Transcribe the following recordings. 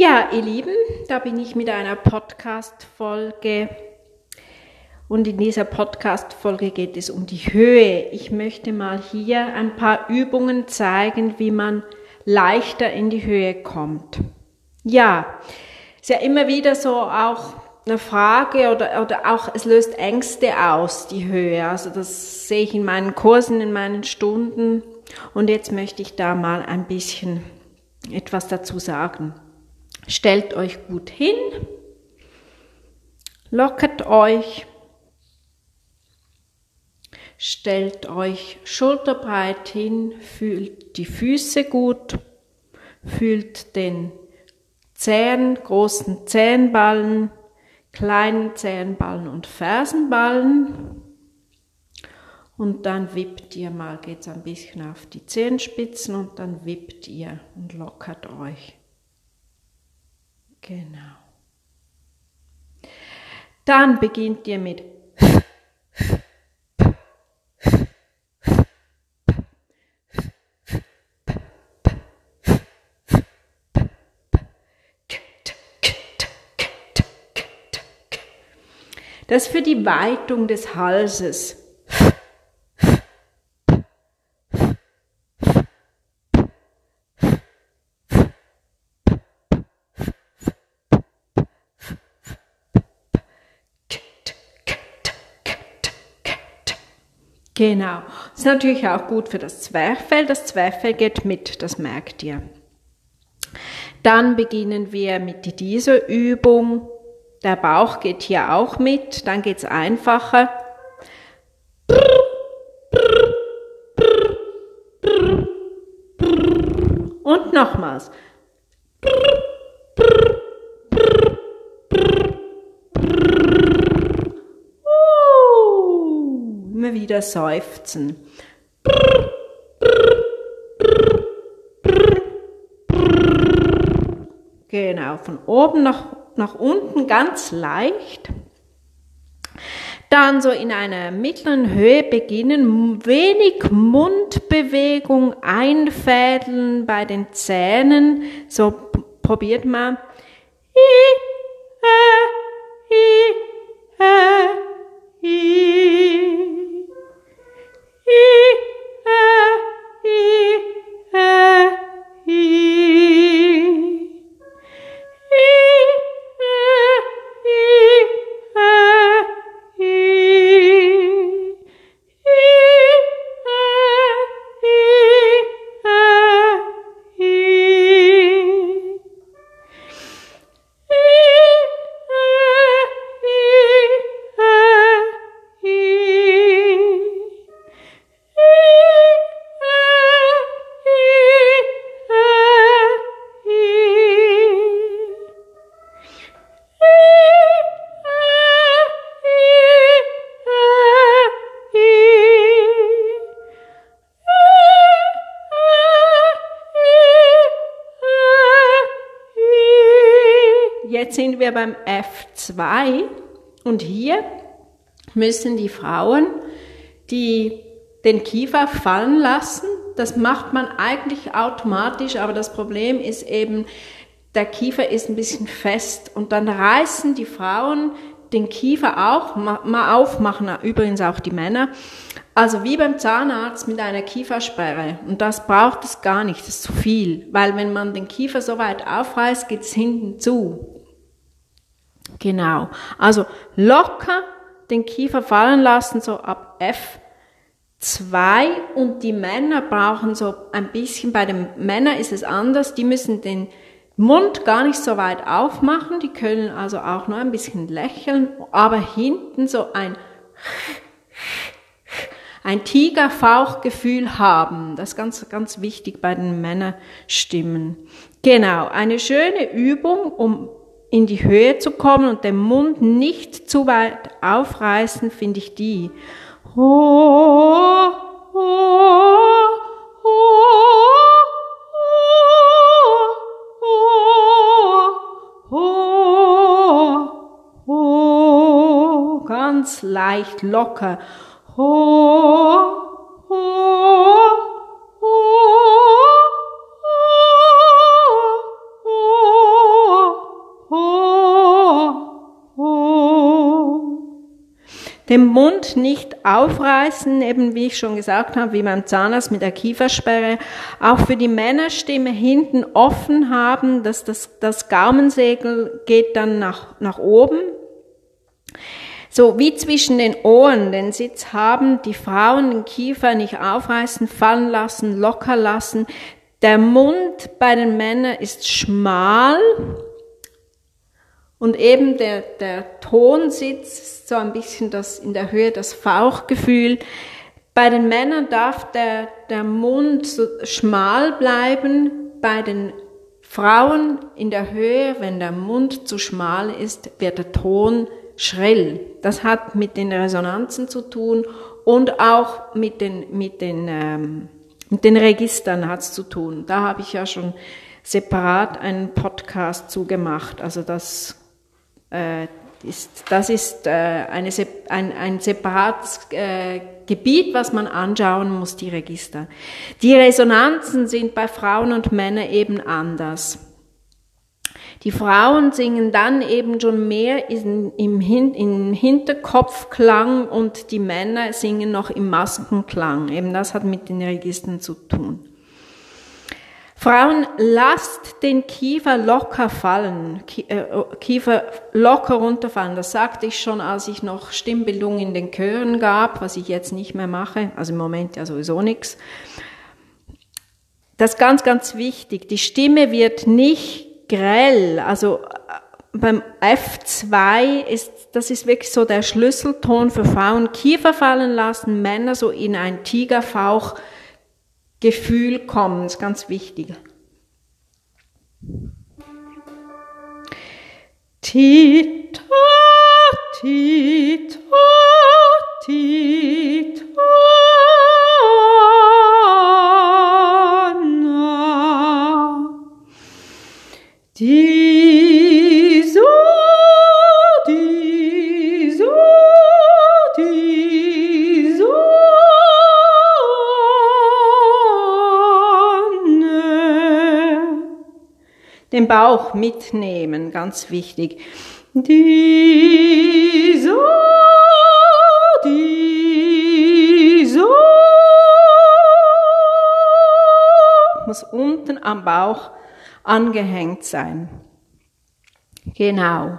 Ja, ihr Lieben, da bin ich mit einer Podcast-Folge. Und in dieser Podcast-Folge geht es um die Höhe. Ich möchte mal hier ein paar Übungen zeigen, wie man leichter in die Höhe kommt. Ja, ist ja immer wieder so auch eine Frage oder, oder auch, es löst Ängste aus, die Höhe. Also das sehe ich in meinen Kursen, in meinen Stunden. Und jetzt möchte ich da mal ein bisschen etwas dazu sagen. Stellt euch gut hin, lockert euch, stellt euch schulterbreit hin, fühlt die Füße gut, fühlt den Zehen, großen Zehenballen, kleinen Zehenballen und Fersenballen. Und dann wippt ihr mal, geht's ein bisschen auf die Zehenspitzen und dann wippt ihr und lockert euch. Genau. Dann beginnt ihr mit Das für die Weitung des Halses. Genau. Das ist natürlich auch gut für das Zwerchfell. Das Zwerchfell geht mit, das merkt ihr. Dann beginnen wir mit dieser Übung. Der Bauch geht hier auch mit, dann geht's einfacher. Und nochmals. Wieder seufzen. Genau, von oben nach, nach unten ganz leicht. Dann so in einer mittleren Höhe beginnen, wenig Mundbewegung einfädeln bei den Zähnen. So probiert mal. I, äh, äh. e, e, e, e. Jetzt sind wir beim F2 und hier müssen die Frauen die den Kiefer fallen lassen. Das macht man eigentlich automatisch, aber das Problem ist eben, der Kiefer ist ein bisschen fest und dann reißen die Frauen den Kiefer auch mal auf, machen übrigens auch die Männer. Also wie beim Zahnarzt mit einer Kiefersperre. Und das braucht es gar nicht, das ist zu viel. Weil wenn man den Kiefer so weit aufreißt, geht es hinten zu. Genau. Also locker den Kiefer fallen lassen, so ab F2 und die Männer brauchen so ein bisschen, bei den Männern ist es anders, die müssen den Mund gar nicht so weit aufmachen, die können also auch nur ein bisschen lächeln, aber hinten so ein ein Tigerfauchgefühl haben. Das ist ganz, ganz wichtig bei den Männerstimmen. Genau, eine schöne Übung, um in die Höhe zu kommen und den Mund nicht zu weit aufreißen, finde ich die. Ganz leicht locker. Den Mund nicht aufreißen, eben wie ich schon gesagt habe, wie beim Zahnarzt mit der Kiefersperre. Auch für die Männerstimme hinten offen haben, dass das, das Gaumensegel geht dann nach, nach oben. So wie zwischen den Ohren den Sitz haben, die Frauen den Kiefer nicht aufreißen, fallen lassen, locker lassen. Der Mund bei den Männern ist schmal und eben der, der Tonsitz so ein bisschen das, in der Höhe das Fauchgefühl. Bei den Männern darf der, der Mund so schmal bleiben, bei den Frauen in der Höhe, wenn der Mund zu schmal ist, wird der Ton schrill. Das hat mit den Resonanzen zu tun und auch mit den, mit den, ähm, mit den Registern hat's zu tun. Da habe ich ja schon separat einen Podcast zugemacht. Also das ist, das ist äh, eine, ein, ein separates äh, Gebiet, was man anschauen muss, die Register. Die Resonanzen sind bei Frauen und Männern eben anders. Die Frauen singen dann eben schon mehr im, Hin, im Hinterkopfklang und die Männer singen noch im Maskenklang. Eben das hat mit den Registern zu tun. Frauen, lasst den Kiefer locker fallen, äh, Kiefer locker runterfallen. Das sagte ich schon, als ich noch Stimmbildung in den Chören gab, was ich jetzt nicht mehr mache, also im Moment ja sowieso nichts. Das ist ganz, ganz wichtig. Die Stimme wird nicht grell. Also äh, beim F2 ist, das ist wirklich so der Schlüsselton für Frauen. Kiefer fallen lassen, Männer so in ein Tigerfauch-Gefühl kommen. Ist ganz wichtig. Tita, tita, tita. Bauch mitnehmen, ganz wichtig. Die so, die so muss unten am Bauch angehängt sein. Genau.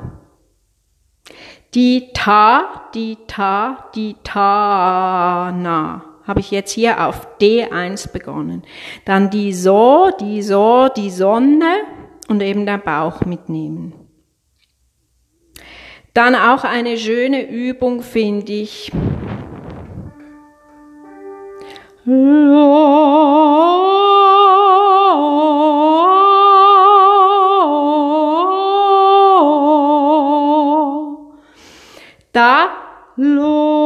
Die Ta, die Ta, die Ta, na habe ich jetzt hier auf D1 begonnen. Dann die So, die So, die Sonne und eben der Bauch mitnehmen. Dann auch eine schöne Übung finde ich. da lo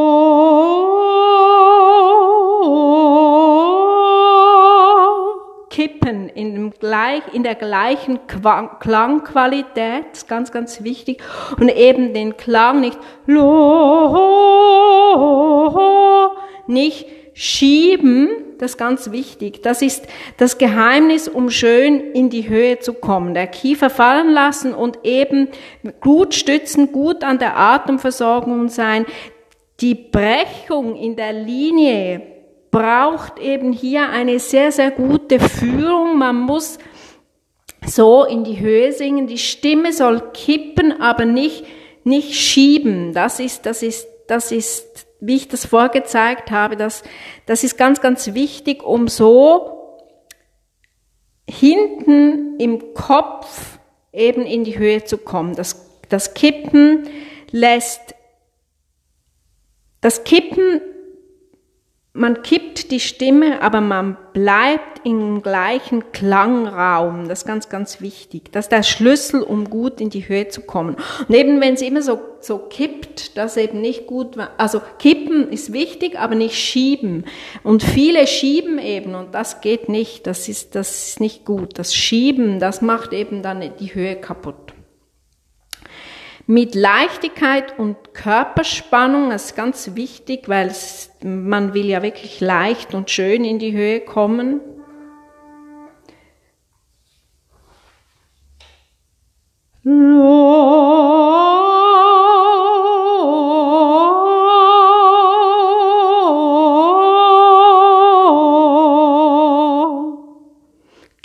kippen in, dem gleich, in der gleichen Klangqualität, ganz, ganz wichtig, und eben den Klang nicht nicht schieben, das ist ganz wichtig. Das ist das Geheimnis, um schön in die Höhe zu kommen. Der Kiefer fallen lassen und eben gut stützen, gut an der Atemversorgung sein. Die Brechung in der Linie braucht eben hier eine sehr, sehr gute Führung. Man muss so in die Höhe singen. Die Stimme soll kippen, aber nicht, nicht schieben. Das ist, das ist, das ist wie ich das vorgezeigt habe, das, das ist ganz, ganz wichtig, um so hinten im Kopf eben in die Höhe zu kommen. Das, das Kippen lässt, das Kippen man kippt die Stimme, aber man bleibt im gleichen Klangraum. Das ist ganz, ganz wichtig. Das ist der Schlüssel, um gut in die Höhe zu kommen. Und eben wenn es immer so, so kippt, das eben nicht gut, also kippen ist wichtig, aber nicht schieben. Und viele schieben eben und das geht nicht. Das ist, das ist nicht gut. Das Schieben, das macht eben dann die Höhe kaputt mit Leichtigkeit und Körperspannung, das ist ganz wichtig, weil es, man will ja wirklich leicht und schön in die Höhe kommen. Lord.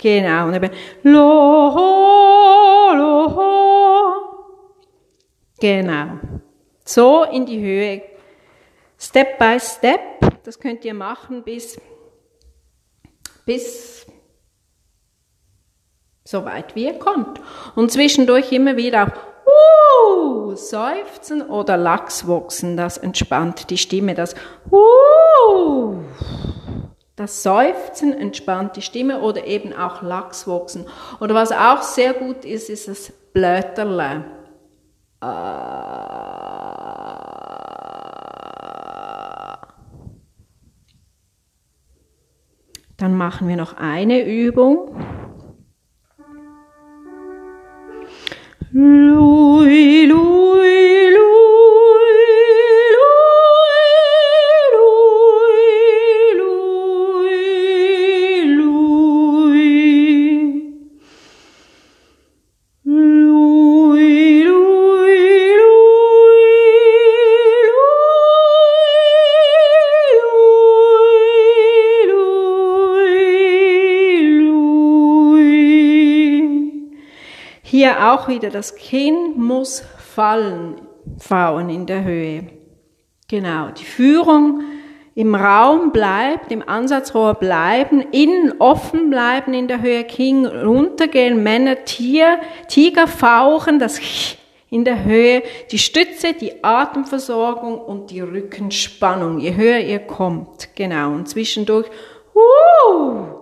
Genau, und eben Lo Genau. So in die Höhe. Step by Step. Das könnt ihr machen bis, bis so weit wie ihr kommt. Und zwischendurch immer wieder auch uh, seufzen oder Lachswachsen. Das entspannt die Stimme. Das uh, das Seufzen entspannt die Stimme oder eben auch Lachswachsen. Oder was auch sehr gut ist, ist das Blöterle. Dann machen wir noch eine Übung. Hier auch wieder, das Kinn muss fallen, Frauen in der Höhe. Genau, die Führung im Raum bleibt, im Ansatzrohr bleiben, innen offen bleiben in der Höhe, Kinn runtergehen, Männer, Tier, Tiger fauchen, das in der Höhe, die Stütze, die Atemversorgung und die Rückenspannung, je höher ihr kommt, genau, und zwischendurch, uh,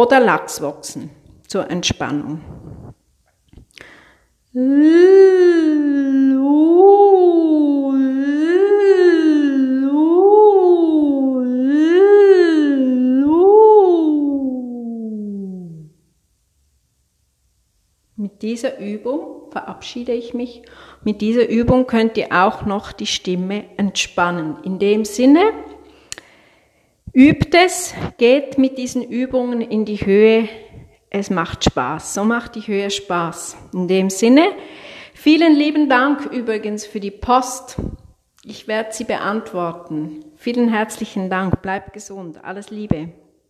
oder Lachswachsen zur Entspannung. Mit dieser Übung verabschiede ich mich. Mit dieser Übung könnt ihr auch noch die Stimme entspannen. In dem Sinne, Übt es, geht mit diesen Übungen in die Höhe. Es macht Spaß. So macht die Höhe Spaß. In dem Sinne, vielen lieben Dank übrigens für die Post. Ich werde sie beantworten. Vielen herzlichen Dank. Bleibt gesund. Alles Liebe.